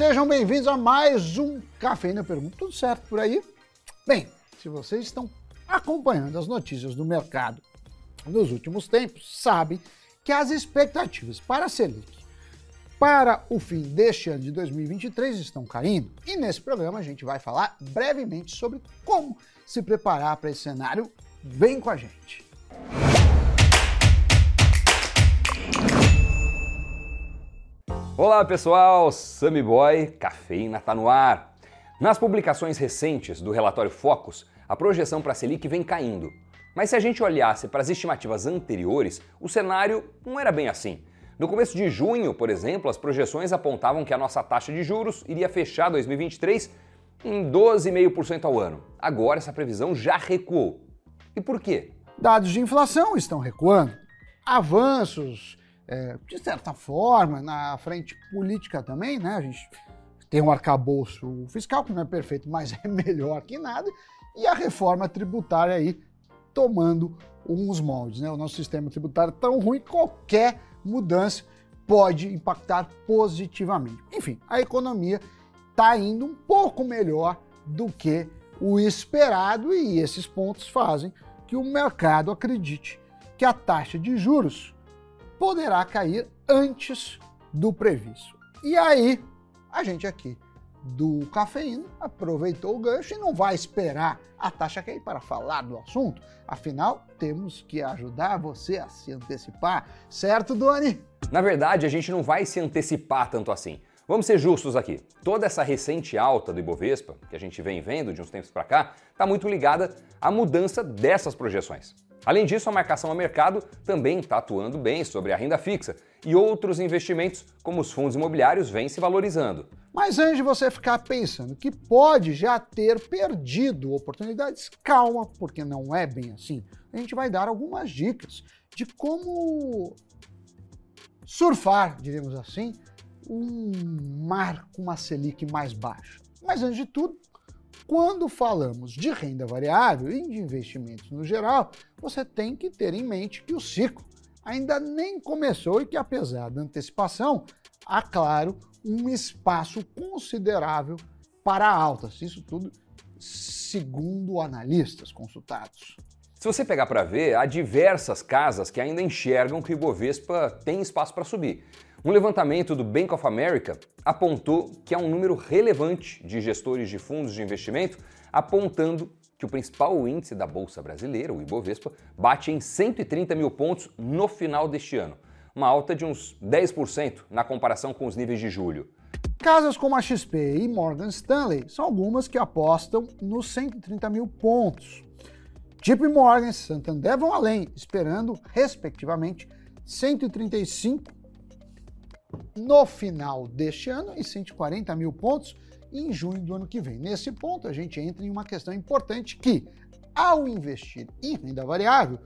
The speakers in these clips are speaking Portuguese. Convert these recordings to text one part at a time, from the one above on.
Sejam bem-vindos a mais um Cafeína Pergunta. Tudo certo por aí? Bem, se vocês estão acompanhando as notícias do mercado nos últimos tempos, sabem que as expectativas para a Selic para o fim deste ano de 2023 estão caindo. E nesse programa a gente vai falar brevemente sobre como se preparar para esse cenário. Vem com a gente! Olá pessoal, Sammy Boy, Cafeína tá no ar. Nas publicações recentes do relatório Focus, a projeção para a Selic vem caindo. Mas se a gente olhasse para as estimativas anteriores, o cenário não era bem assim. No começo de junho, por exemplo, as projeções apontavam que a nossa taxa de juros iria fechar 2023 em 12,5% ao ano. Agora essa previsão já recuou. E por quê? Dados de inflação estão recuando. Avanços é, de certa forma, na frente política também, né? A gente tem um arcabouço fiscal que não é perfeito, mas é melhor que nada, e a reforma tributária aí tomando uns moldes, né? O nosso sistema tributário tão ruim que qualquer mudança pode impactar positivamente. Enfim, a economia está indo um pouco melhor do que o esperado e esses pontos fazem que o mercado acredite que a taxa de juros poderá cair antes do previsto. E aí, a gente aqui do Cafeína aproveitou o gancho e não vai esperar a taxa cair para falar do assunto. Afinal, temos que ajudar você a se antecipar, certo, Doni? Na verdade, a gente não vai se antecipar tanto assim. Vamos ser justos aqui. Toda essa recente alta do Ibovespa, que a gente vem vendo de uns tempos para cá, está muito ligada à mudança dessas projeções. Além disso, a marcação a mercado também está atuando bem sobre a renda fixa e outros investimentos, como os fundos imobiliários, vêm se valorizando. Mas antes de você ficar pensando que pode já ter perdido oportunidades, calma, porque não é bem assim. A gente vai dar algumas dicas de como surfar, diríamos assim, um mar com uma Selic mais baixa. Mas antes de tudo, quando falamos de renda variável e de investimentos no geral, você tem que ter em mente que o ciclo ainda nem começou e que, apesar da antecipação, há, claro, um espaço considerável para altas. Isso tudo segundo analistas consultados. Se você pegar para ver, há diversas casas que ainda enxergam que o Ibovespa tem espaço para subir. Um levantamento do Bank of America apontou que há um número relevante de gestores de fundos de investimento apontando que o principal índice da Bolsa Brasileira, o Ibovespa, bate em 130 mil pontos no final deste ano, uma alta de uns 10% na comparação com os níveis de julho. Casas como a XP e Morgan Stanley são algumas que apostam nos 130 mil pontos. JP Morgan e Santander vão além, esperando, respectivamente, 135 no final deste ano e 140 mil pontos em junho do ano que vem. Nesse ponto, a gente entra em uma questão importante que, ao investir em renda variável,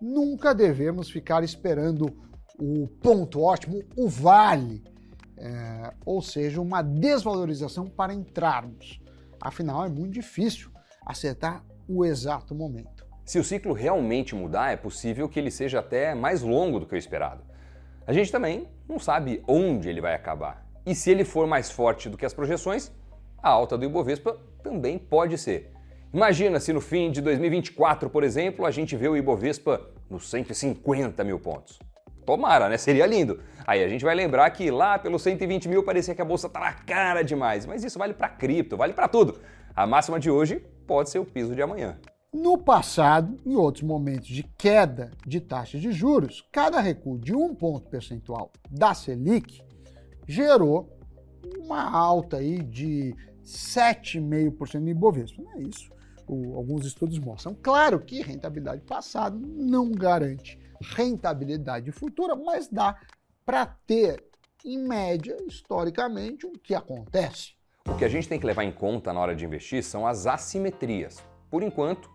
nunca devemos ficar esperando o ponto ótimo, o vale, é, ou seja, uma desvalorização para entrarmos. Afinal, é muito difícil acertar o exato momento. Se o ciclo realmente mudar, é possível que ele seja até mais longo do que o esperado. A gente também não sabe onde ele vai acabar. E se ele for mais forte do que as projeções, a alta do Ibovespa também pode ser. Imagina se no fim de 2024, por exemplo, a gente vê o Ibovespa nos 150 mil pontos. Tomara, né? Seria lindo. Aí a gente vai lembrar que lá pelos 120 mil parecia que a bolsa estava cara demais, mas isso vale para cripto, vale para tudo. A máxima de hoje pode ser o piso de amanhã. No passado, em outros momentos de queda de taxas de juros, cada recuo de um ponto percentual da Selic gerou uma alta aí de 7,5% no Ibovespa. Não é isso. O, alguns estudos mostram. Claro que rentabilidade passada não garante rentabilidade futura, mas dá para ter, em média, historicamente, o que acontece. O que a gente tem que levar em conta na hora de investir são as assimetrias. Por enquanto,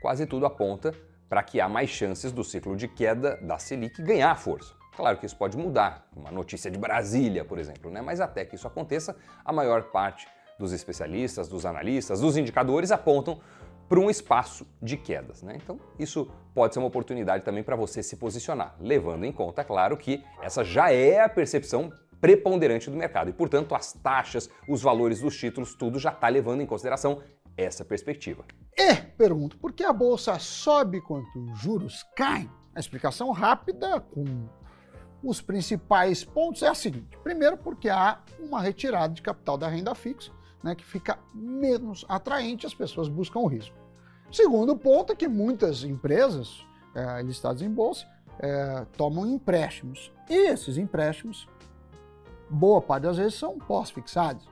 quase tudo aponta para que há mais chances do ciclo de queda da Selic ganhar força. Claro que isso pode mudar, uma notícia de Brasília, por exemplo, né? mas até que isso aconteça, a maior parte dos especialistas, dos analistas, dos indicadores apontam para um espaço de quedas. Né? Então, isso pode ser uma oportunidade também para você se posicionar, levando em conta, claro, que essa já é a percepção preponderante do mercado. E, portanto, as taxas, os valores dos títulos, tudo já está levando em consideração essa perspectiva. E pergunto, por que a bolsa sobe quando os juros caem? A explicação rápida, com os principais pontos, é a seguinte: primeiro, porque há uma retirada de capital da renda fixa, né, que fica menos atraente, as pessoas buscam o risco. Segundo ponto é que muitas empresas é, listadas em bolsa é, tomam empréstimos. E esses empréstimos, boa parte das vezes, são pós-fixados.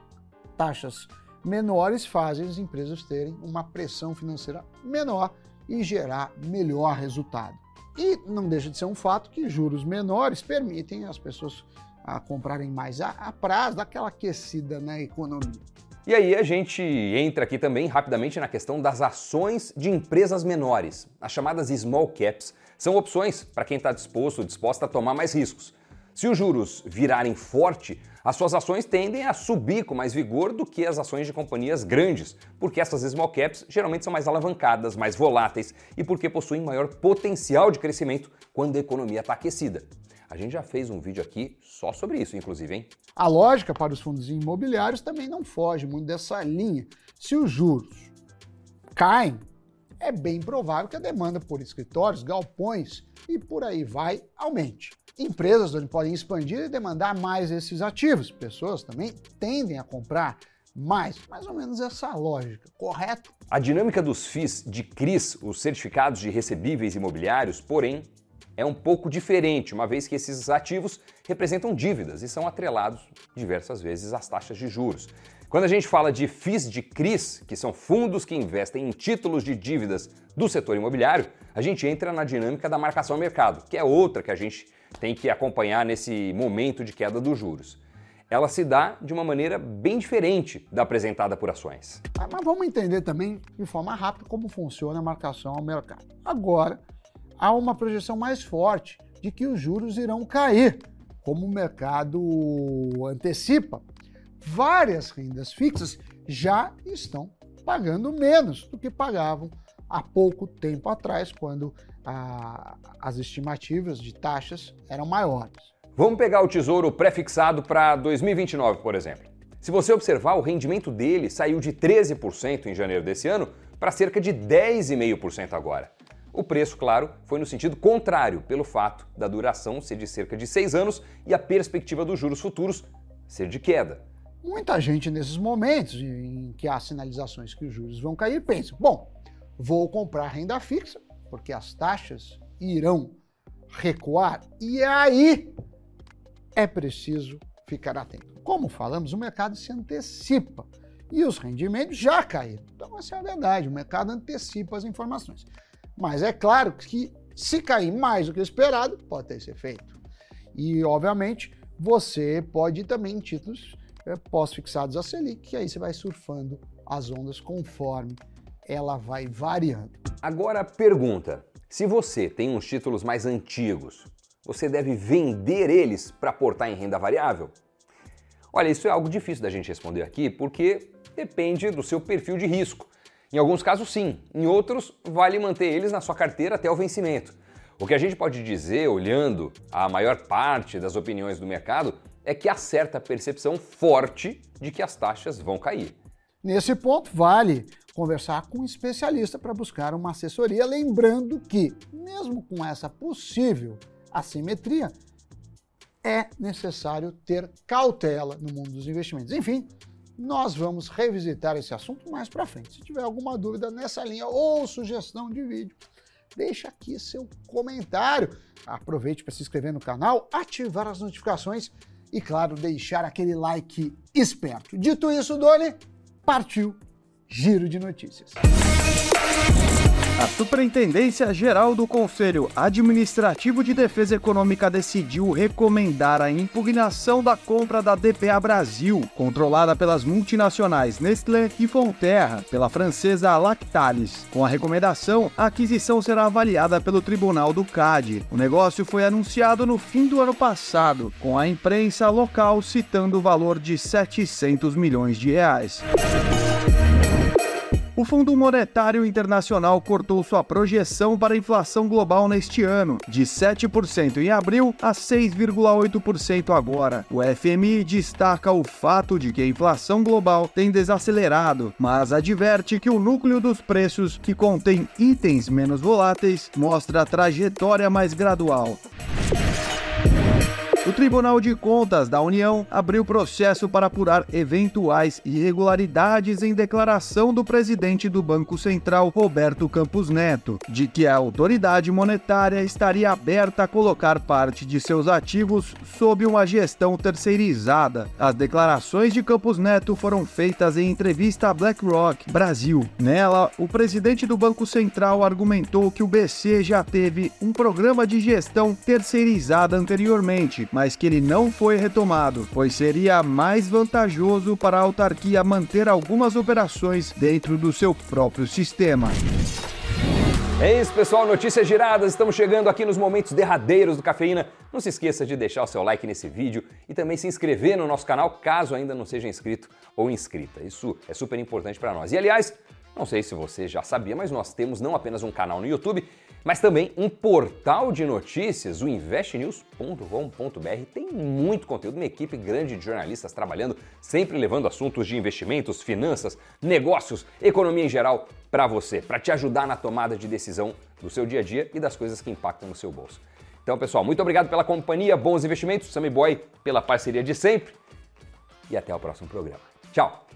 Taxas menores fazem as empresas terem uma pressão financeira menor e gerar melhor resultado. E não deixa de ser um fato que juros menores permitem as pessoas a comprarem mais a, a prazo, daquela aquecida na economia. E aí a gente entra aqui também rapidamente na questão das ações de empresas menores, as chamadas small caps. São opções para quem está disposto ou disposta a tomar mais riscos. Se os juros virarem forte, as suas ações tendem a subir com mais vigor do que as ações de companhias grandes, porque essas small caps geralmente são mais alavancadas, mais voláteis e porque possuem maior potencial de crescimento quando a economia está aquecida. A gente já fez um vídeo aqui só sobre isso, inclusive, hein? A lógica para os fundos imobiliários também não foge muito dessa linha. Se os juros caem, é bem provável que a demanda por escritórios, galpões e por aí vai aumente. Empresas podem expandir e demandar mais esses ativos. Pessoas também tendem a comprar mais. Mais ou menos essa lógica, correto? A dinâmica dos FIIs de CRIs, os certificados de recebíveis imobiliários, porém, é um pouco diferente, uma vez que esses ativos representam dívidas e são atrelados diversas vezes às taxas de juros. Quando a gente fala de FIIs de CRIs, que são fundos que investem em títulos de dívidas do setor imobiliário, a gente entra na dinâmica da marcação ao mercado, que é outra que a gente tem que acompanhar nesse momento de queda dos juros. Ela se dá de uma maneira bem diferente da apresentada por ações. Ah, mas vamos entender também de forma rápida como funciona a marcação ao mercado. Agora, há uma projeção mais forte de que os juros irão cair, como o mercado antecipa várias rendas fixas já estão pagando menos do que pagavam há pouco tempo atrás, quando a, as estimativas de taxas eram maiores. Vamos pegar o tesouro pré-fixado para 2029, por exemplo. Se você observar, o rendimento dele saiu de 13% em janeiro desse ano para cerca de 10,5% agora. O preço, claro, foi no sentido contrário, pelo fato da duração ser de cerca de seis anos e a perspectiva dos juros futuros ser de queda. Muita gente nesses momentos em que há sinalizações que os juros vão cair pensa: bom, vou comprar renda fixa, porque as taxas irão recuar e aí é preciso ficar atento. Como falamos, o mercado se antecipa e os rendimentos já caíram. Então, essa é a verdade, o mercado antecipa as informações. Mas é claro que se cair mais do que esperado, pode ter esse efeito. E, obviamente, você pode ir também em títulos é, pós-fixados a Selic, que aí você vai surfando as ondas conforme ela vai variando. Agora pergunta: se você tem uns títulos mais antigos, você deve vender eles para aportar em renda variável? Olha, isso é algo difícil da gente responder aqui porque depende do seu perfil de risco. Em alguns casos, sim, em outros, vale manter eles na sua carteira até o vencimento. O que a gente pode dizer, olhando a maior parte das opiniões do mercado, é que há certa percepção forte de que as taxas vão cair. Nesse ponto, vale conversar com um especialista para buscar uma assessoria, lembrando que, mesmo com essa possível assimetria, é necessário ter cautela no mundo dos investimentos. Enfim, nós vamos revisitar esse assunto mais para frente. Se tiver alguma dúvida nessa linha ou sugestão de vídeo, deixa aqui seu comentário. Aproveite para se inscrever no canal, ativar as notificações e, claro, deixar aquele like esperto. Dito isso, Doni, partiu Giro de Notícias. A Superintendência Geral do Conselho Administrativo de Defesa Econômica decidiu recomendar a impugnação da compra da DPA Brasil, controlada pelas multinacionais Nestlé e Fonterra, pela francesa Lactalis. Com a recomendação, a aquisição será avaliada pelo Tribunal do CAD. O negócio foi anunciado no fim do ano passado, com a imprensa local citando o valor de 700 milhões de reais. O Fundo Monetário Internacional cortou sua projeção para a inflação global neste ano, de 7% em abril a 6,8% agora. O FMI destaca o fato de que a inflação global tem desacelerado, mas adverte que o núcleo dos preços, que contém itens menos voláteis, mostra a trajetória mais gradual. O Tribunal de Contas da União abriu processo para apurar eventuais irregularidades em declaração do presidente do Banco Central, Roberto Campos Neto, de que a autoridade monetária estaria aberta a colocar parte de seus ativos sob uma gestão terceirizada. As declarações de Campos Neto foram feitas em entrevista à BlackRock Brasil. Nela, o presidente do Banco Central argumentou que o BC já teve um programa de gestão terceirizada anteriormente mas que ele não foi retomado, pois seria mais vantajoso para a autarquia manter algumas operações dentro do seu próprio sistema. É isso, pessoal. Notícias giradas. Estamos chegando aqui nos momentos derradeiros do Cafeína. Não se esqueça de deixar o seu like nesse vídeo e também se inscrever no nosso canal caso ainda não seja inscrito ou inscrita. Isso é super importante para nós. E aliás, não sei se você já sabia, mas nós temos não apenas um canal no YouTube, mas também um portal de notícias, o investnews.com.br. Tem muito conteúdo, uma equipe grande de jornalistas trabalhando, sempre levando assuntos de investimentos, finanças, negócios, economia em geral para você, para te ajudar na tomada de decisão do seu dia a dia e das coisas que impactam no seu bolso. Então, pessoal, muito obrigado pela companhia, bons investimentos, Sammy Boy pela parceria de sempre e até o próximo programa. Tchau!